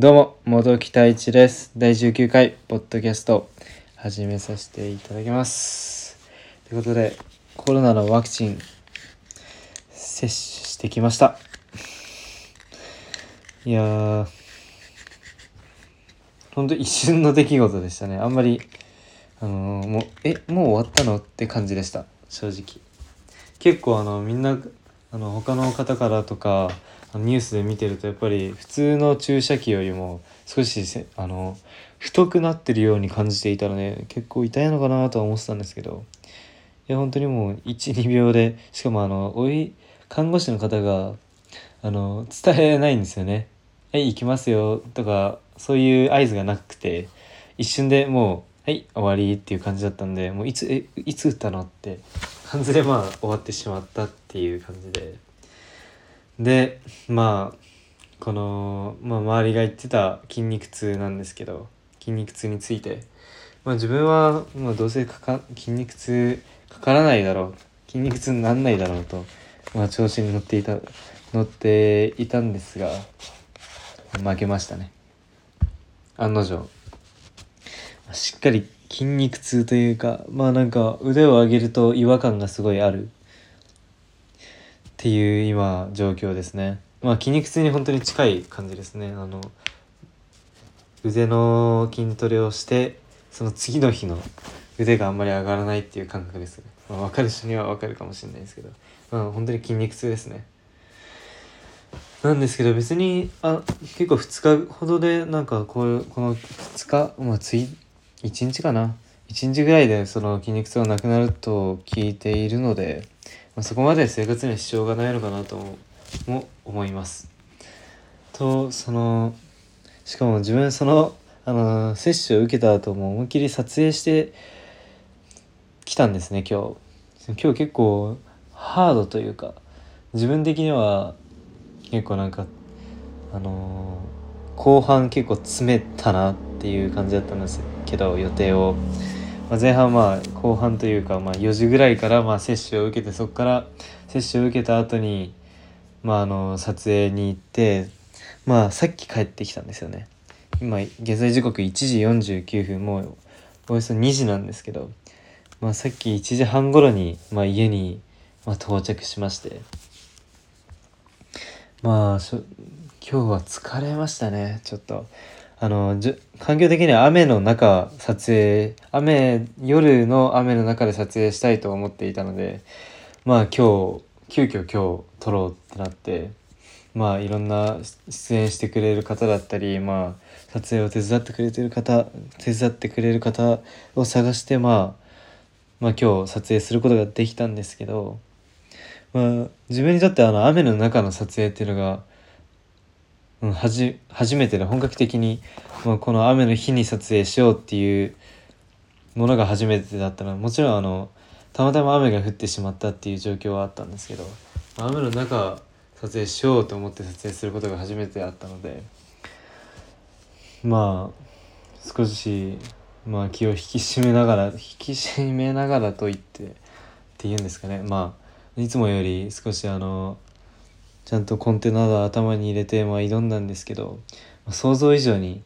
どうも、元木太一です。第19回、ポッドキャスト、始めさせていただきます。ということで、コロナのワクチン、接種してきました。いやー、ほんと一瞬の出来事でしたね。あんまり、あのーもう、え、もう終わったのって感じでした、正直。結構あのみんなあの他の方からとかニュースで見てるとやっぱり普通の注射器よりも少しせあの太くなってるように感じていたので結構痛いのかなとは思ってたんですけど。いや本当にもう12秒でしかもあのおい看護師の方があの伝えないんですよね「はい行きますよ」とかそういう合図がなくて一瞬でもう「はい終わり」っていう感じだったんでもういつえいつ打ったのって感じでまあ終わってしまったっていう感じで。でまあこの、まあ、周りが言ってた筋肉痛なんですけど筋肉痛について、まあ、自分は、まあ、どうせかか筋肉痛かからないだろう。筋肉痛になんないだろうと、まあ、調子に乗っていた乗っていたんですが負けましたね。案の定。しっかり筋肉痛というかまあなんか腕を上げると違和感がすごいある。っていう今状況ですね。まあ筋肉痛に本当に近い感じですね。あの腕の筋トレをしてその次の日の腕があんまり上がらないっていう感覚です。ね、まあ、分かる人には分かるかもしれないですけど。まあ本当に筋肉痛ですね。なんですけど別にあ結構2日ほどでなんかこうこの2日まあつい1日かな。1日ぐらいでその筋肉痛がなくなると聞いているので、まあ、そこまで生活には支障がないのかなとも思います。とそのしかも自分そのあの接種を受けた後も思いっきり撮影してきたんですね今日。今日結構ハードというか自分的には結構なんかあのー後半結構詰めたなっていう感じだったんですけど予定を、まあ、前半まあ後半というか、まあ、4時ぐらいからまあ接種を受けてそこから接種を受けた後にまああの撮影に行ってまあさっき帰ってきたんですよね。今現在時刻1時49分もうおよそ2時なんですけど、まあ、さっき1時半頃に、まあ、家に、まあ、到着しまして。まあしょ今日は疲れましたねちょっと。あのじ環境的には雨の中撮影雨夜の雨の中で撮影したいと思っていたのでまあ今日急遽今日撮ろうってなってまあいろんな出演してくれる方だったりまあ撮影を手伝ってくれてる方手伝ってくれる方を探してまあまあ今日撮影することができたんですけどまあ自分にとってあの雨の中の撮影っていうのがうん、はじ初めてで本格的に、まあ、この雨の日に撮影しようっていうものが初めてだったの。はもちろんあのたまたま雨が降ってしまったっていう状況はあったんですけど、雨の中撮影しようと思って撮影することが初めてあったのでまあ少し、まあ、気を引き締めながら引き締めながらと言ってっていうんですかね。まあいつもより少しあのちゃんとコンテナを頭に入れて、まあ、挑んだんですけど、ま想像以上に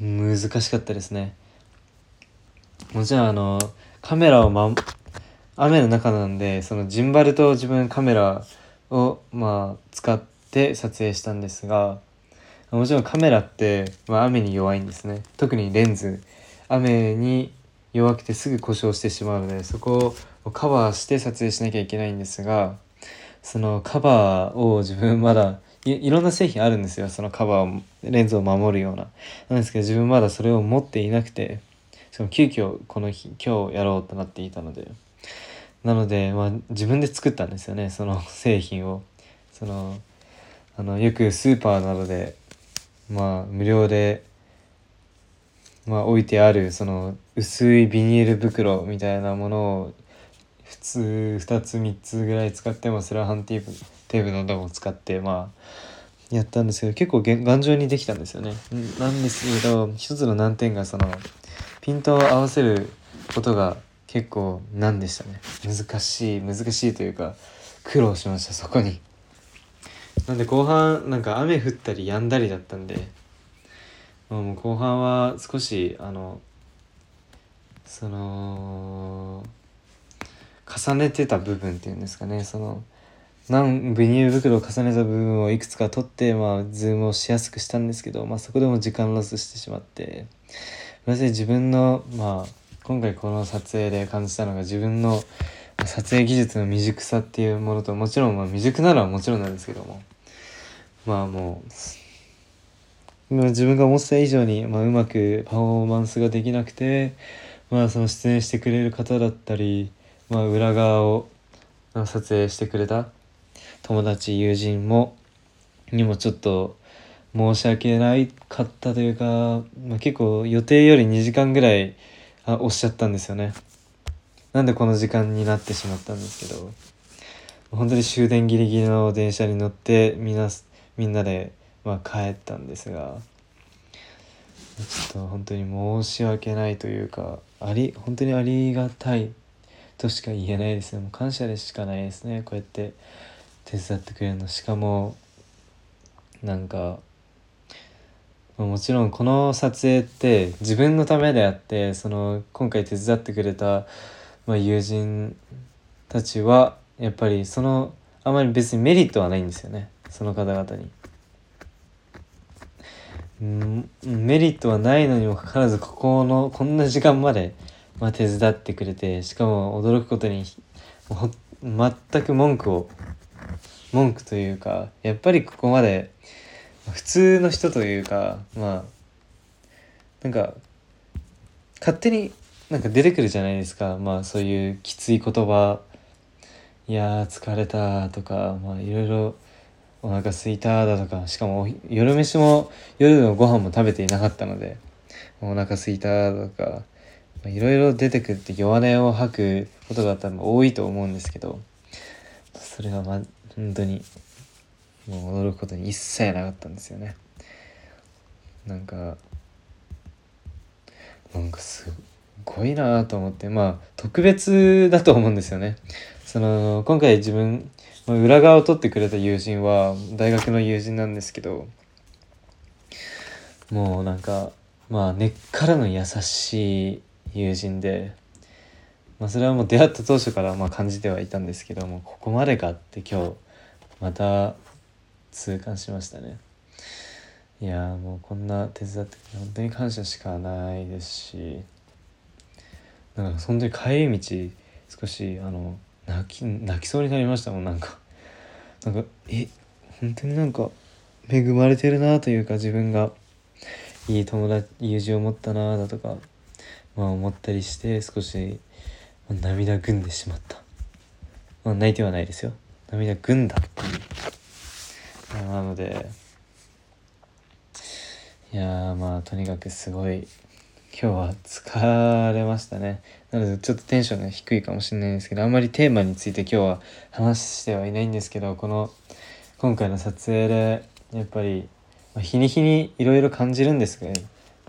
難しかったですね。もちろんあのカメラを、ま、雨の中なんでそのジンバルと自分カメラを、まあ、使って撮影したんですがもちろんカメラって、まあ、雨に弱いんですね特にレンズ雨に弱くてすぐ故障してしまうのでそこをカバーして撮影しなきゃいけないんですがそのカバーを自分まだいいろんな製品あるんですよ。そのカバーをレンズを守るような。なんですけど自分まだそれを持っていなくてその急遽この日今日やろうとなっていたので。なので、まあ、自分で作ったんですよね。その製品を。そのあのよくスーパーなどでまあ無料でまあ、置いてあるその薄いビニール袋みたいなものを普通2つ3つぐらい使ってもセロハンテープテープなども使ってまあやったんですけど結構げ頑丈にできたんですよね。なんですけど一つの難点がそのピントを合わせることが結構難でしたね難しい難しいというか苦労しましたそこに。なんで後半なんか雨降ったり止んだりだったんでまあ、もう後半は少しあのその重ねてた部分っていうんですかね。その何ビニール袋を重ねた部分をいくつか取って、まあ、ズームをしやすくしたんですけど、まあ、そこでも時間ロスしてしまって。私自分の、まあ、今回この撮影で感じたのが自分の撮影技術の未熟さっていうものともちろんまあ未熟なのはもちろんなんですけども。まあもう自分が思ってた以上に、まあ、うまくパフォーマンスができなくてまあその出演してくれる方だったり、まあ、裏側を撮影してくれた友達友人もにもちょっと申し訳ないかったというか、まあ、結構予定より2時間ぐらいあ押しちゃったんですよね。なんでこの時間になってしまったんですけど本当に終電ギリギリの電車に乗ってみんなみんなで、まあ、帰ったんですがちょっと本当に申し訳ないというかあり本当にありがたいとしか言えないですね。もう感謝でしかないですね。こうやって手伝ってくれるの。しかもなんかもちろんこの撮影って自分のためであってその今回手伝ってくれた、まあ、友人たちはやっぱりそのあまり別にメリットはないんですよね。その方々に。メリットはないのにもかかわらずここのこんな時間まで、まあ、手伝ってくれてしかも驚くことに全く文句を文句というかやっぱりここまで普通の人というかまあなんか勝手になんか出てくるじゃないですか。まあそういうきつい言葉いや疲れたとかまあいろいろお腹すいただとかしかも夜飯も夜のご飯も食べていなかったのでお腹すいたとかいろいろ出てくるって弱音を吐くことが多分多いと思うんですけどそれがま本当にもう驚くことに一切なかったんですよね。なんかなんかすごいなと思ってまあ特別だと思うんですよね。その今回自分裏側を取ってくれた友人は大学の友人なんですけどもうなんかまあ根っからの優しい友人でまあ、それはもう出会った当初からまあ感じてはいたんですけどもここまでかって今日また痛感しましたね。いやもうこんな手伝って本当に感謝しかないですしなんか本当に帰り道少しあの泣き泣きそうになりましたもんなんか。なんかえ本当になんか恵まれてるなというか自分がいい友達友人を持ったなだとかまあ思ったりして少し涙ぐんでしまった、まあ、泣いてはないですよ。涙ぐんだっていう。なのでいやまあとにかくすごい今日は疲れましたね。なのでちょっとテンションが低いかもしれないんですけどあんまりテーマについて今日は話してはいないんですけどこの今回の撮影でやっぱり日に日にいろいろ感じるんですが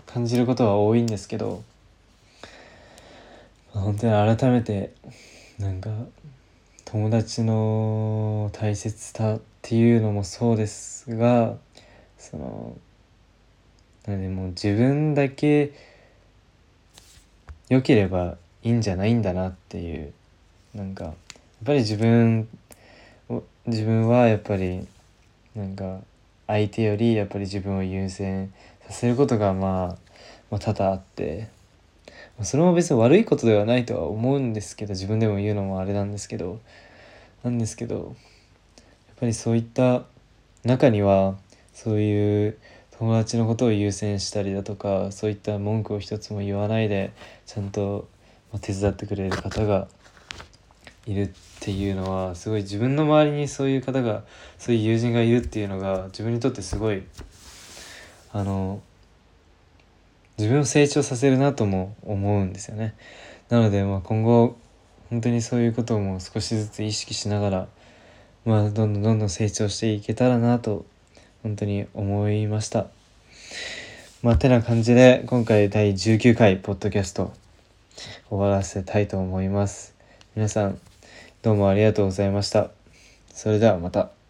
感じることは多いんですけど本当に改めてなんか友達の大切さっていうのもそうですがそのなのでも自分だけ良ければいいんじゃないんだなっていうなんかやっぱり自分自分はやっぱりなんか相手よりやっぱり自分を優先させることがまあ、まあ、多々あって。それも別に悪いことではないとは思うんですけど自分でも言うのもあれなんですけどなんですけどやっぱりそういった中にはそういう友達のことを優先したりだとかそういった文句を一つも言わないでちゃんと手伝ってくれる方がいるっていうのはすごい自分の周りにそういう方がそういう友人がいるっていうのが自分にとってすごいあの自分を成長させるなとも思うんですよね。なのでまあ今後本当にそういうことも少しずつ意識しながらまあどんどんどんどん成長していけたらなと本当に思いました。まあてな感じで今回第19回ポッドキャスト終わらせたいと思います。皆さんどうもありがとうございました。それではまた。